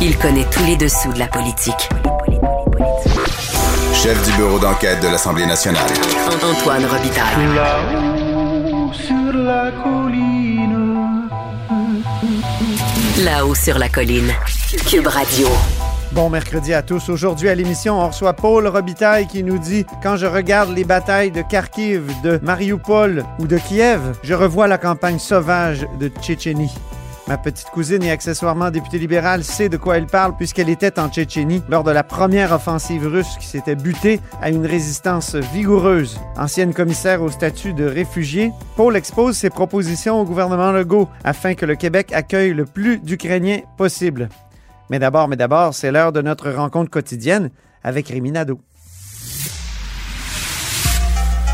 Il connaît tous les dessous de la politique. Chef du bureau d'enquête de l'Assemblée nationale. Antoine Robitaille. Là-haut sur la colline. Là-haut sur la colline. Cube Radio. Bon mercredi à tous. Aujourd'hui à l'émission, on reçoit Paul Robitaille qui nous dit Quand je regarde les batailles de Kharkiv, de Mariupol ou de Kiev, je revois la campagne sauvage de Tchétchénie. Ma petite cousine et accessoirement députée libérale sait de quoi elle parle puisqu'elle était en Tchétchénie lors de la première offensive russe qui s'était butée à une résistance vigoureuse. Ancienne commissaire au statut de réfugié, Paul expose ses propositions au gouvernement Legault afin que le Québec accueille le plus d'Ukrainiens possible. Mais d'abord, mais d'abord, c'est l'heure de notre rencontre quotidienne avec Rémi.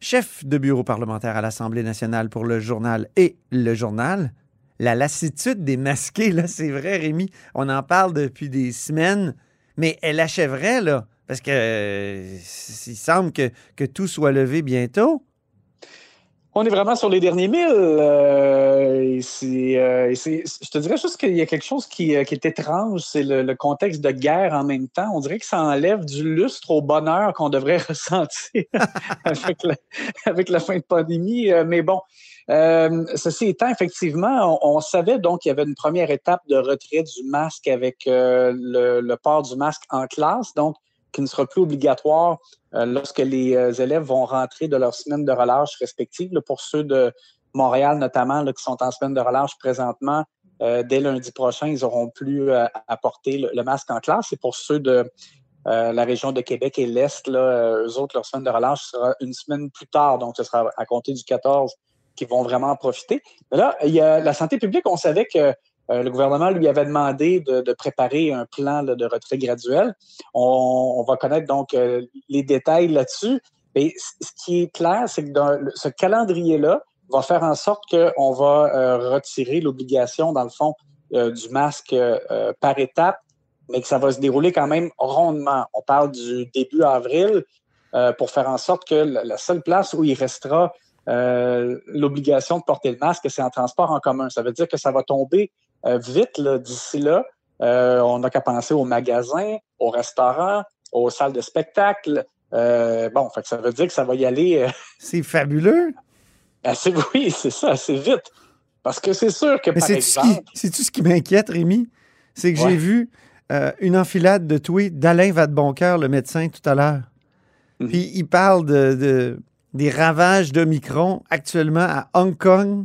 Chef de bureau parlementaire à l'Assemblée nationale pour le journal et le journal. La lassitude des masqués, là, c'est vrai, Rémi. On en parle depuis des semaines, mais elle achèverait, là, parce que euh, il semble que, que tout soit levé bientôt. On est vraiment sur les derniers milles. euh, euh, je te dirais juste qu'il y a quelque chose qui, euh, est étrange, c'est le, contexte de guerre en même temps. On dirait que ça enlève du lustre au bonheur qu'on devrait ressentir avec, la, fin de pandémie. Euh, Mais bon, euh, ceci étant, effectivement, on, savait donc qu'il y avait une première étape de retrait du masque avec le, le port du masque en classe, donc qui ne sera plus obligatoire euh, lorsque les euh, élèves vont rentrer de leur semaine de relâche respective. pour ceux de Montréal notamment, qui sont en semaine de relâche présentement, euh, dès lundi prochain, ils n'auront plus à porter le, masque en classe. Et pour ceux de la région de Québec et l'Est, eux autres, leur semaine de relâche sera une semaine plus tard. Donc, ce sera à compter du 14 qui vont vraiment en profiter. Mais là, il y a la santé publique, on savait que euh, le gouvernement lui avait demandé de, préparer un plan de retrait graduel. On, va connaître donc euh, les détails là-dessus. Mais ce qui est clair, c'est que ce calendrier-là va faire en sorte qu'on va euh, retirer l'obligation, dans le fond, du masque par étape, mais que ça va se dérouler quand même rondement. On parle du début avril pour faire en sorte que la, la seule place où il restera l'obligation de porter le masque, c'est en transport en commun. Ça veut dire que ça va tomber vite là, d'ici là. Euh, on n'a qu'à penser aux magasins, aux restaurants, aux salles de spectacle. Euh, bon, fait que ça veut dire que ça va y aller euh, C'est fabuleux. assez, oui, c'est ça, assez vite. Parce que c'est sûr que, Mais par exemple, qui, c'est-tu ce qui m'inquiète, Rémi? C'est que Ouais. j'ai vu euh, une enfilade de tweets d'Alain Vadeboncoeur, le médecin, tout à l'heure. Mhm. Puis il parle de, de- des ravages d'Omicron actuellement à Hong Kong,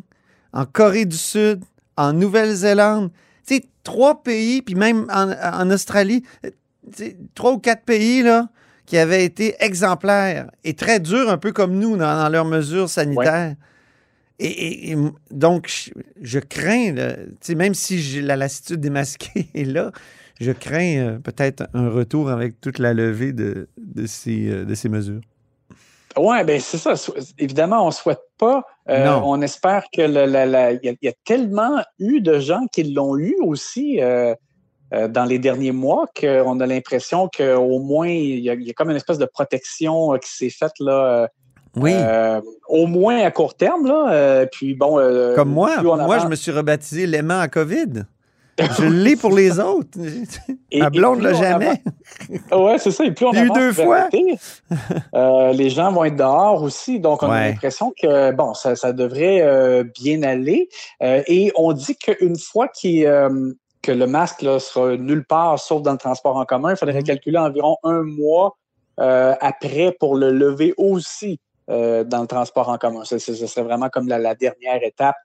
en Corée du Sud, en Nouvelle-Zélande. Tu sais, trois pays, puis même en, en Australie, trois ou quatre pays, là, qui avaient été exemplaires et très durs, un peu comme nous, dans, dans leurs mesures sanitaires. Et, et- et m- donc, je, je crains, là, même si j'ai la lassitude démasquée est là, je crains euh, peut-être un retour avec toute la levée de, de, ces, euh, de ces mesures. Oui, ben c'est ça. Évidemment, on ne souhaite pas. Euh, on espère que il y, a- il y a tellement eu de gens qui l'ont eu aussi euh, euh, dans les derniers mois qu'on a l'impression qu'au moins il y, a, il y a comme une espèce de protection qui s'est faite là. Oui, au moins à court terme là. Puis bon. comme moi. Moi, je me suis rebaptisé l'aimant à COVID. Je l'ai pour les autres. Et- Ma blonde l'a jamais. Oui, c'est ça. Et plus on J'ai eu deux fois. euh, les gens vont être dehors aussi. Donc, on a l'impression que, bon, ça, ça devrait euh, bien aller. Euh, et on dit qu'une fois qu'il, que le masque là, sera nulle part, sauf dans le transport en commun, il faudrait Mhm. calculer environ un mois euh, après pour le lever aussi euh, dans le transport en commun. Ce, serait vraiment comme la, la dernière étape.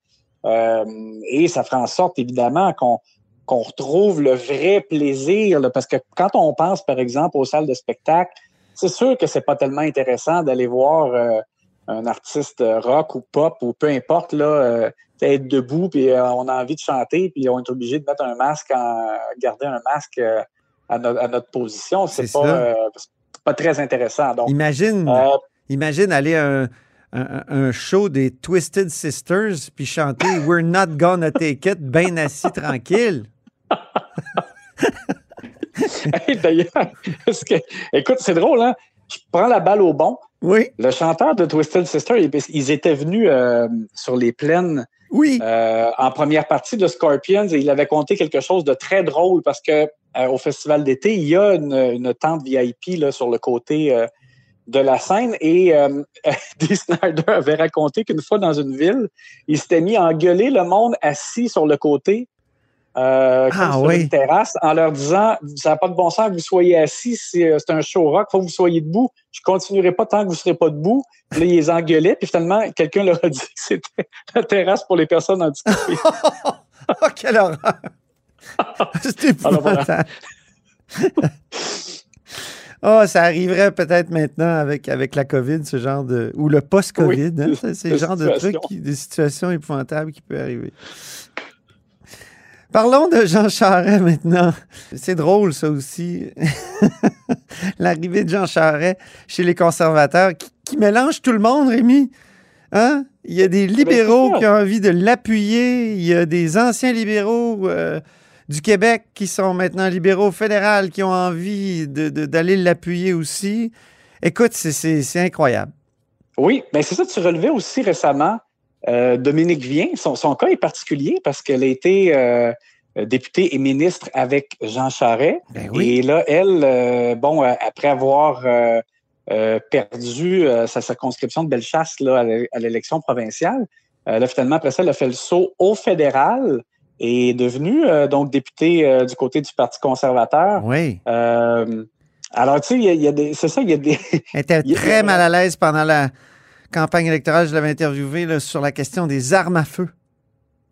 Euh, et ça ferait en sorte, évidemment, qu'on qu'on retrouve le vrai plaisir. là, parce que quand on pense, par exemple, aux salles de spectacle, c'est sûr que c'est pas tellement intéressant d'aller voir euh, un artiste rock ou pop ou peu importe, là, euh, être debout, puis euh, on a envie de chanter, puis on est obligé de mettre un masque, en, garder un masque euh, à, no- à notre position, c'est pas, euh, pas très intéressant. Donc, Imagine, euh, imagine aller à un, un- un show des Twisted Sisters puis chanter We're not gonna take it, bien assis tranquille. Hey, d'ailleurs, que- écoute, c'est drôle, hein? Je prends la balle au bon. Oui, Le chanteur de Twisted Sister, ils, étaient venus euh, sur les plaines oui. euh, en première partie de Scorpions et il avait compté quelque chose de très drôle parce que euh, au festival d'été, il y a une, une tente VIP là, sur le côté euh, de la scène et Dee Snyder avait raconté qu'une fois dans une ville, il s'était mis à engueuler le monde assis sur le côté. Euh, Ah, sur oui. une terrasse en leur disant ça n'a pas de bon sens que vous soyez assis c'est euh, c'est un show rock faut que vous soyez debout je continuerai pas tant que vous serez pas debout Puis là ils les engueulaient puis finalement quelqu'un leur a dit que c'était la terrasse pour les personnes handicapées Oh, quelle horreur! Alors, voilà. épouvantable. Oh, ça arriverait peut-être maintenant avec, avec la COVID, ce genre de. ou le post-COVID. Oui, hein, c'est le genre de trucs, qui- des situations épouvantables qui peuvent arriver. Parlons de Jean Charest maintenant. C'est drôle, ça aussi. L'arrivée de Jean Charest chez les conservateurs qui, qui mélange tout le monde, Rémi. Hein? Il y a des libéraux ça. qui ont envie de l'appuyer. Il y a des anciens libéraux euh, du Québec qui sont maintenant libéraux fédéraux qui ont envie d'aller l'appuyer aussi. Écoute, c'est- incroyable. Oui, ben c'est ça, tu relevais aussi récemment euh, Dominique Vien. Son, son cas est particulier parce qu'elle a été euh, députée et ministre avec Jean Charest. Ben oui. Et là, elle, euh, bon, après avoir perdu sa circonscription de Bellechasse là, à l'é- à l'élection provinciale, là, finalement, après ça, elle a fait le saut au fédéral et est devenue donc députée du côté du Parti conservateur. Oui. Alors, tu sais, il y a- y a des- c'est ça, il y a des, Elle était très mal à l'aise pendant la campagne électorale. Je l'avais interviewé là, sur la question des armes à feu.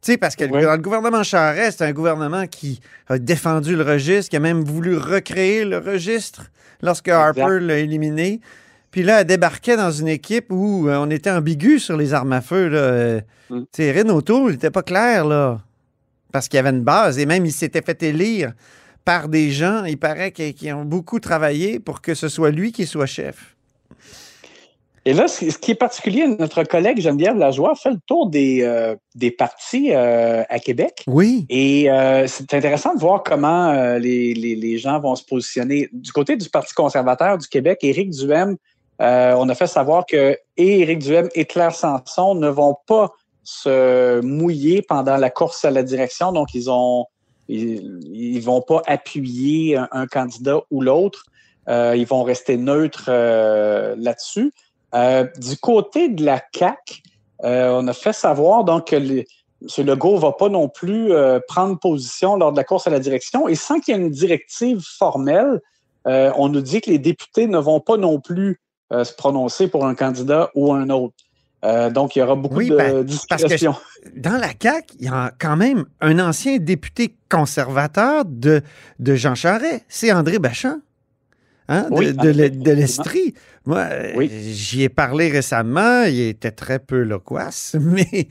Tu sais, parce que le- Oui. dans le gouvernement Charest, c'est un gouvernement qui a défendu le registre, qui a même voulu recréer le registre lorsque Harper l'a éliminé. Puis là, elle débarquait dans une équipe où euh, on était ambigu sur les armes à feu. Là. Mm. Tu sais, Renaud Toul n'était pas clair, là. Parce qu'il y avait une base. Et même, il s'était fait élire par des gens, il paraît, qui, qui ont beaucoup travaillé pour que ce soit lui qui soit chef. Et là, ce qui est particulier, notre collègue Geneviève Lajoie fait le tour des, euh, des partis euh, à Québec. Oui. Et euh, c'est intéressant de voir comment euh, les, les, les gens vont se positionner. Du côté du Parti conservateur du Québec, Éric Duhem, euh, on a fait savoir que et Éric Duhem et Claire Sanson ne vont pas se mouiller pendant la course à la direction. Donc, ils ont ils, ils vont pas appuyer un, un candidat ou l'autre. Euh, ils vont rester neutres euh, là-dessus. Euh, du côté de la CAC, on a fait savoir donc que les, M. Legault ne va pas non plus euh, prendre position lors de la course à la direction. Et sans qu'il y ait une directive formelle, euh, on nous dit que les députés ne vont pas non plus euh, se prononcer pour un candidat ou un autre. Euh, donc, il y aura beaucoup Oui, de ben. Dans la CAQ, il y a quand même un ancien député conservateur de, de Jean Charest. C'est André Bachand. Hein, de, Oui, de, l'e- de effectivement. l'Estrie. Moi, euh, Oui. j'y ai parlé récemment. Il était très peu loquace, mais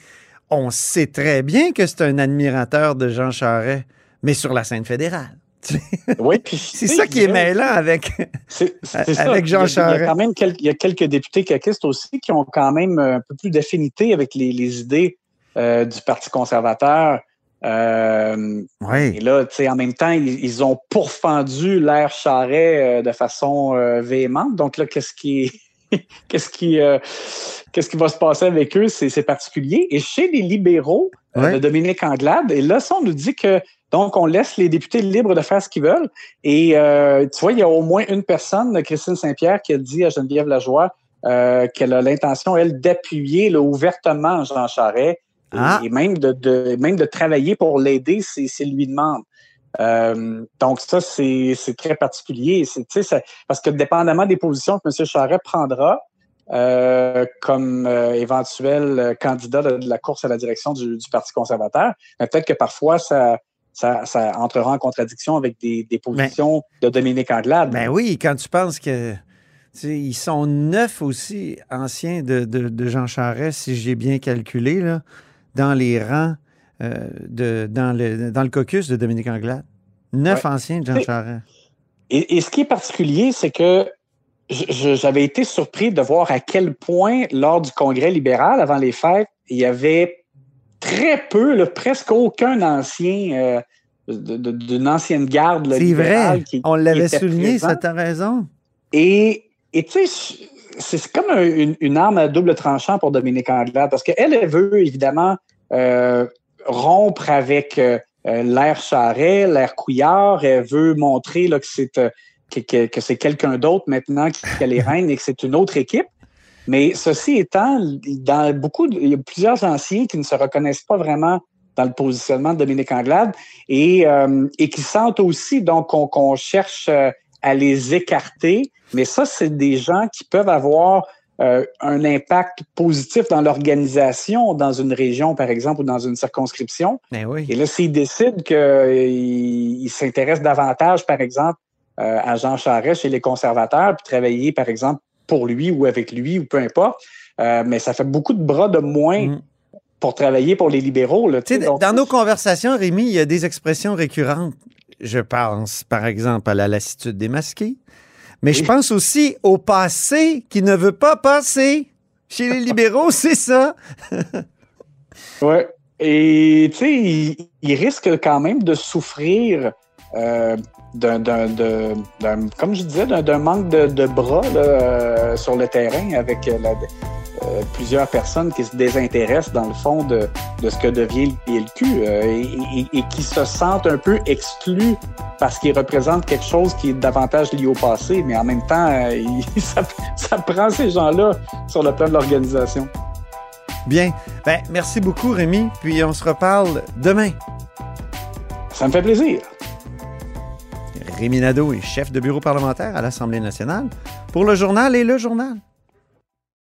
on sait très bien que c'est un admirateur de Jean Charest, mais sur la scène fédérale. Oui, puis, C'est ça qui est mêlant avec. Jean a- Il y a Charest. quand même quelques, il y a quelques députés caquistes aussi qui ont quand même un peu plus d'affinité avec les, les idées euh, du Parti conservateur. Euh, Oui. et là, tu sais, en même temps, ils, ils ont pourfendu l'air charret euh, de façon euh, véhémente. Donc là, qu'est-ce qui qu'est-ce qui euh, qu'est-ce qui va se passer avec eux? C'est particulier. Et chez les libéraux euh, Ouais. de Dominique Anglade, et là, ça, on nous dit que donc on laisse les députés libres de faire ce qu'ils veulent. Et tu vois, il y a au moins une personne, Christine Saint-Pierre, qui a dit à Geneviève Lajoie qu'elle a l'intention, elle, d'appuyer ouvertement Jean Charest et, Ah. et même, de, de- même de travailler pour l'aider s'il lui demande. Euh, donc ça, c'est c'est très particulier. C'est- ça- parce que dépendamment des positions que M. Charest prendra euh, comme euh, éventuel candidat de, de la course à la direction du, du Parti conservateur, peut-être que parfois ça, ça, ça entrera en contradiction avec des, des positions de Dominique Anglade. Ben oui, quand tu penses que. ils sont neuf aussi anciens de, de- de Jean Charest, si j'ai bien calculé, là, dans les rangs, euh, de, dans, le, dans le caucus de Dominique Anglade. Neuf Ouais. anciens de Jean. Charest. Et, et ce qui est particulier, c'est que j'avais été surpris de voir à quel point, lors du congrès libéral, avant les fêtes, il y avait très peu, là, presque aucun ancien euh, d'une ancienne garde. C'est vrai, on l'avait souligné, ça t'a raison. Et tu sais, c'est comme une, arme à double tranchant pour Dominique Anglade, parce qu'elle, elle veut évidemment euh, rompre avec euh, l'air Charret, l'air Couillard, elle veut montrer là, que c'est que, c'est quelqu'un d'autre maintenant qui, a les rênes et que c'est une autre équipe. Mais ceci étant, dans beaucoup, il y a plusieurs anciens qui ne se reconnaissent pas vraiment dans le positionnement de Dominique Anglade et, euh, et qui sentent aussi donc qu'on cherche euh, à les écarter. Mais ça, c'est des gens qui peuvent avoir euh, un impact positif dans l'organisation dans une région, par exemple, ou dans une circonscription. Ben oui. Et là, s'ils décident qu'ils s'intéressent davantage, par exemple, euh, à Jean Charest chez les conservateurs, puis travailler, par exemple, pour lui ou avec lui, ou peu importe. Euh, mais ça fait beaucoup de bras de moins mm. pour travailler pour les libéraux. Là, dans nos conversations, Rémi, il y a des expressions récurrentes. Je pense, par exemple, à la lassitude démasquée. Mais je pense aussi au passé qui ne veut pas passer. Chez les libéraux, c'est ça. oui. Et tu sais, il, il, risque quand même de souffrir euh, d'un, comme je disais, d'un, manque de, bras euh, sur le terrain avec euh, plusieurs personnes qui se désintéressent dans le fond de, ce que devient le PLQ et, qui se sentent un peu exclus parce qu'ils représentent quelque chose qui est davantage lié au passé, mais en même temps, ça, ça, prend ces gens-là sur le plan de l'organisation. Bien. Ben, merci beaucoup, Rémi. Puis on se reparle demain. Ça me fait plaisir. Rémi Nadeau est chef de bureau parlementaire à l'Assemblée nationale pour le journal et le journal.